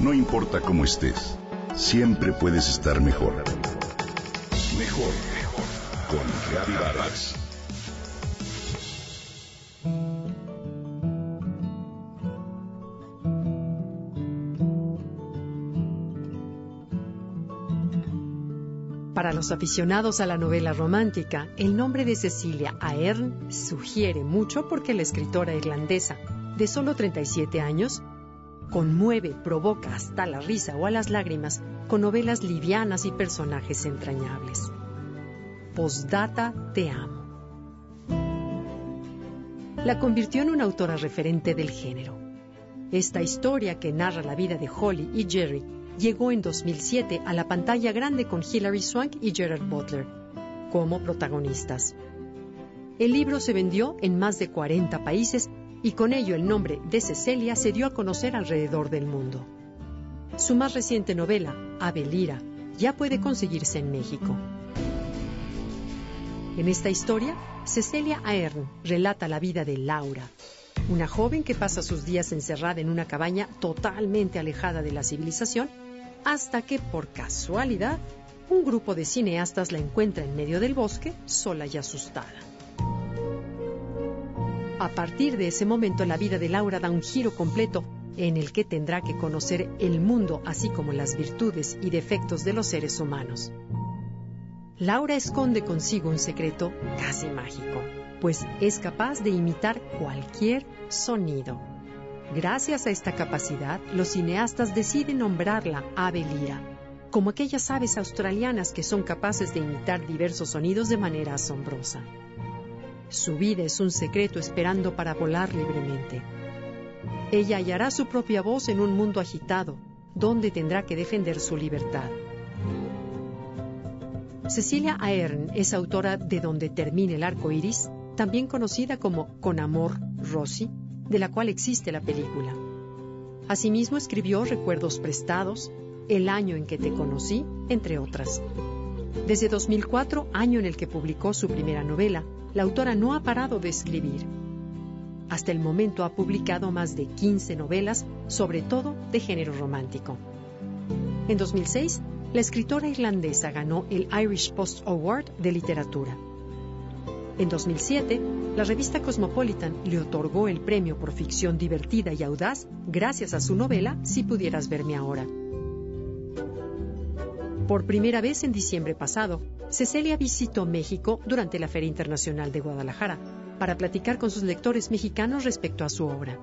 No importa cómo estés, siempre puedes estar mejor. Mejor, mejor. Con Reavivadas. Para los aficionados a la novela romántica, el nombre de Cecilia Ahern sugiere mucho porque la escritora irlandesa, de solo 37 años, conmueve, provoca hasta la risa o a las lágrimas con novelas livianas y personajes entrañables. Postdata Te amo. La convirtió en una autora referente del género. Esta historia que narra la vida de Holly y Jerry llegó en 2007 a la pantalla grande con Hilary Swank y Gerard Butler como protagonistas. El libro se vendió en más de 40 países y con ello el nombre de Cecilia se dio a conocer alrededor del mundo. Su más reciente novela, Abelira, ya puede conseguirse en México. En esta historia, Cecilia Aern relata la vida de Laura, una joven que pasa sus días encerrada en una cabaña totalmente alejada de la civilización hasta que por casualidad un grupo de cineastas la encuentra en medio del bosque, sola y asustada. A partir de ese momento la vida de Laura da un giro completo en el que tendrá que conocer el mundo así como las virtudes y defectos de los seres humanos. Laura esconde consigo un secreto casi mágico, pues es capaz de imitar cualquier sonido. Gracias a esta capacidad, los cineastas deciden nombrarla ave lira, como aquellas aves australianas que son capaces de imitar diversos sonidos de manera asombrosa. Su vida es un secreto esperando para volar libremente. Ella hallará su propia voz en un mundo agitado, donde tendrá que defender su libertad. Cecilia Aern es autora de Donde termine el arco iris, también conocida como Con amor, Rosy, de la cual existe la película. Asimismo escribió Recuerdos prestados, El año en que te conocí, entre otras. Desde 2004, año en el que publicó su primera novela, la autora no ha parado de escribir. Hasta el momento ha publicado más de 15 novelas, sobre todo de género romántico. En 2006, la escritora irlandesa ganó el Irish Post Award de Literatura. En 2007, la revista Cosmopolitan le otorgó el premio por ficción divertida y audaz gracias a su novela Si pudieras verme ahora. Por primera vez en diciembre pasado, Cecilia visitó México durante la Feria Internacional de Guadalajara para platicar con sus lectores mexicanos respecto a su obra.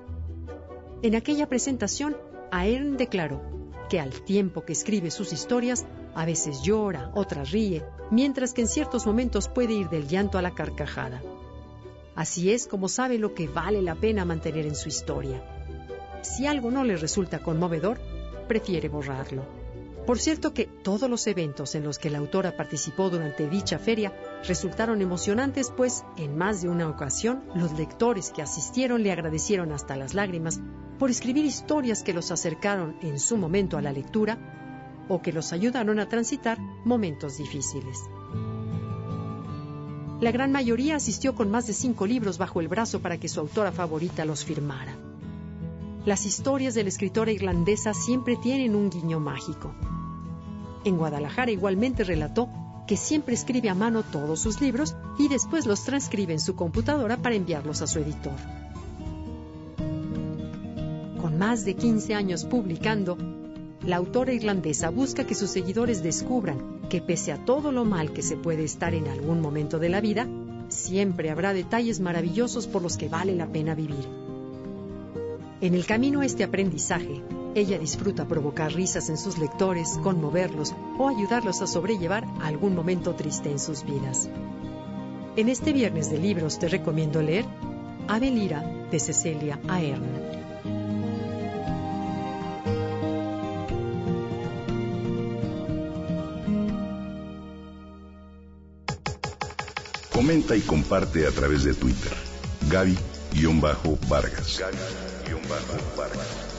En aquella presentación, Aern declaró que al tiempo que escribe sus historias, a veces llora, otras ríe, mientras que en ciertos momentos puede ir del llanto a la carcajada. Así es como sabe lo que vale la pena mantener en su historia. Si algo no le resulta conmovedor, prefiere borrarlo. Por cierto que todos los eventos en los que la autora participó durante dicha feria resultaron emocionantes, pues en más de una ocasión los lectores que asistieron le agradecieron hasta las lágrimas por escribir historias que los acercaron en su momento a la lectura o que los ayudaron a transitar momentos difíciles. La gran mayoría asistió con más de cinco libros bajo el brazo para que su autora favorita los firmara. Las historias de la escritora irlandesa siempre tienen un guiño mágico. En Guadalajara igualmente relató que siempre escribe a mano todos sus libros y después los transcribe en su computadora para enviarlos a su editor más de 15 años publicando, la autora irlandesa busca que sus seguidores descubran que pese a todo lo mal que se puede estar en algún momento de la vida, siempre habrá detalles maravillosos por los que vale la pena vivir. En el camino a este aprendizaje, ella disfruta provocar risas en sus lectores, conmoverlos o ayudarlos a sobrellevar algún momento triste en sus vidas. En este viernes de libros te recomiendo leer Avelira de Cecilia Aern. Comenta y comparte a través de Twitter. Gaby-Vargas.